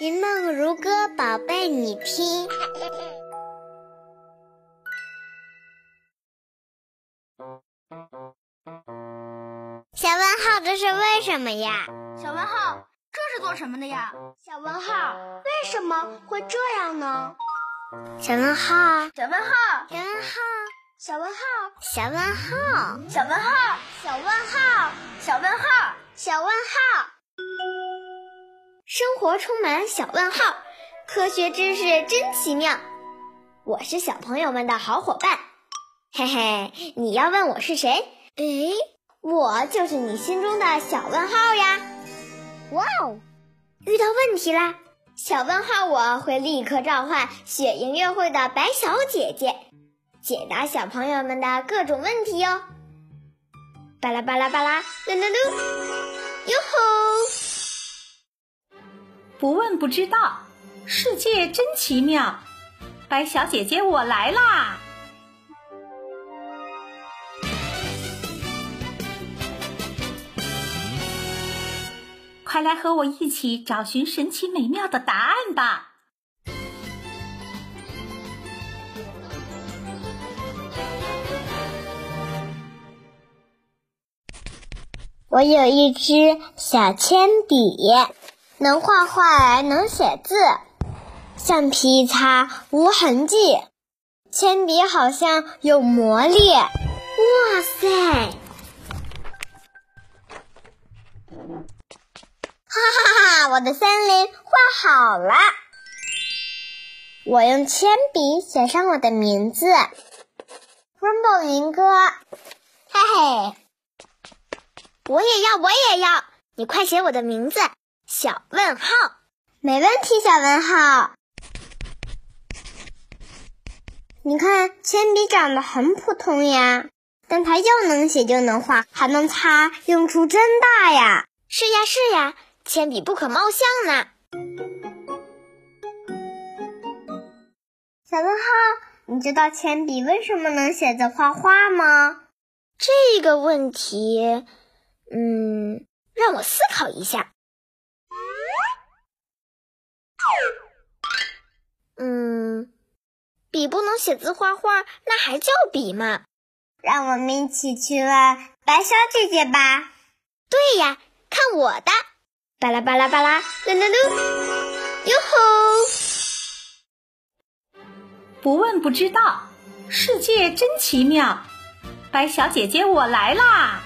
云梦如歌，宝贝，你听。小问号，这是为什么呀？小问号，这是做什么的呀？小问号，为什么会这样呢？小问号，小问号，小问号，小问号，小问号，小问号，小问号，小问号，小问号。生活充满小问号，科学知识真奇妙。我是小朋友们的好伙伴，嘿嘿，你要问我是谁？诶，我就是你心中的小问号呀！哇哦，遇到问题啦！小问号，我会立刻召唤雪音乐会的白小姐姐，解答小朋友们的各种问题哟。巴拉巴拉巴拉，噜噜噜，哟吼！不问不知道，世界真奇妙。白小姐姐，我来啦！快来和我一起找寻神奇美妙的答案吧！我有一支小铅笔，能画画，能写字，橡皮一擦无痕迹。铅笔好像有魔力，哇塞！哈哈哈！我的森林画好了，我用铅笔写上我的名字，Rainbow 林哥，嘿嘿。我也要，我也要！你快写我的名字，小问号。没问题，小问号。你看，铅笔长得很普通呀，但它又能写又能画，还能擦，用处真大呀！是呀，是呀，铅笔不可貌相呢。小问号，你知道铅笔为什么能写字画画吗？这个问题。嗯，让我思考一下。嗯，笔不能写字画画，那还叫笔吗？让我们一起去问白小姐姐吧。对呀，看我的！巴拉巴拉巴拉，噜噜噜，哟吼！不问不知道，世界真奇妙。白小姐姐，我来啦！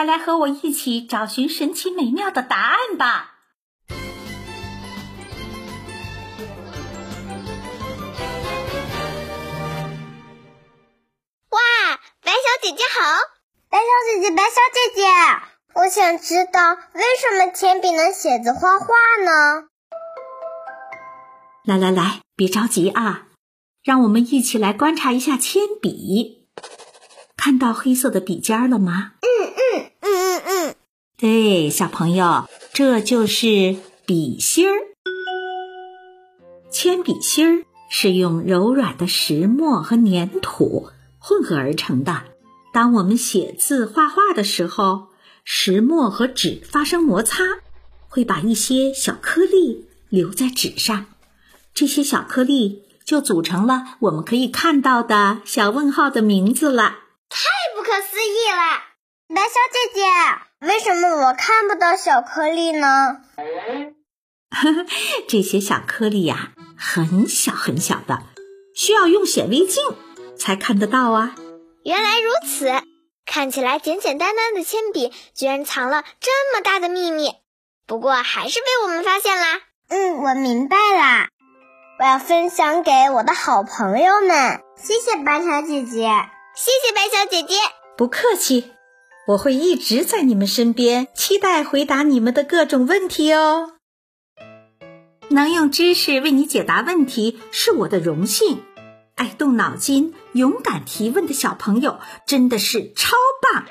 快来和我一起找寻神奇美妙的答案吧！哇，白小姐姐好！白小姐姐，白小姐姐，我想知道为什么铅笔能写字画画呢？来来来，别着急啊，让我们一起来观察一下铅笔。看到黑色的笔尖了吗？嗯嗯嗯嗯嗯。对，小朋友，这就是笔芯儿。铅笔芯儿是用柔软的石墨和粘土混合而成的。当我们写字画画的时候，石墨和纸发生摩擦，会把一些小颗粒留在纸上，这些小颗粒就组成了我们可以看到的小问号的名字了。太不可思议了，白小姐姐，为什么我看不到小颗粒呢？这些小颗粒呀，很小很小的，需要用显微镜才看得到啊。原来如此，看起来简简单单的铅笔，居然藏了这么大的秘密。不过还是被我们发现啦。嗯，我明白啦，我要分享给我的好朋友们。谢谢白小姐姐。谢谢白小姐姐，不客气，我会一直在你们身边，期待回答你们的各种问题哦。能用知识为你解答问题是我的荣幸。爱动脑筋、勇敢提问的小朋友真的是超棒。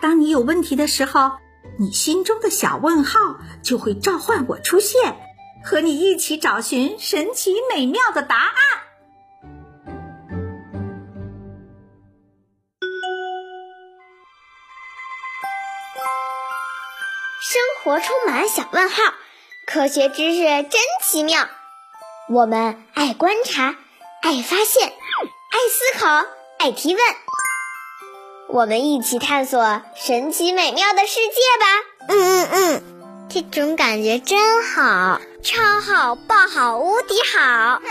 当你有问题的时候，你心中的小问号就会召唤我出现，和你一起找寻神奇美妙的答案。活充满小问号，科学知识真奇妙。我们爱观察，爱发现，爱思考，爱提问。我们一起探索神奇美妙的世界吧！嗯嗯嗯，这种感觉真好，超好，爆好，无敌好！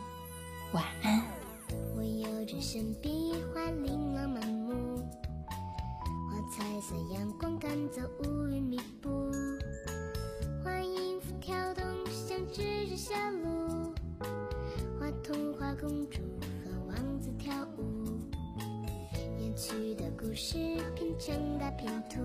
晚安。我有着神笔画琳琅满目，画彩色阳光赶走乌云密布，画音符跳动像指着小路，画童话公主和王子跳舞，远去的故事拼成大拼图，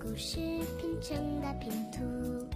故事拼成大拼图，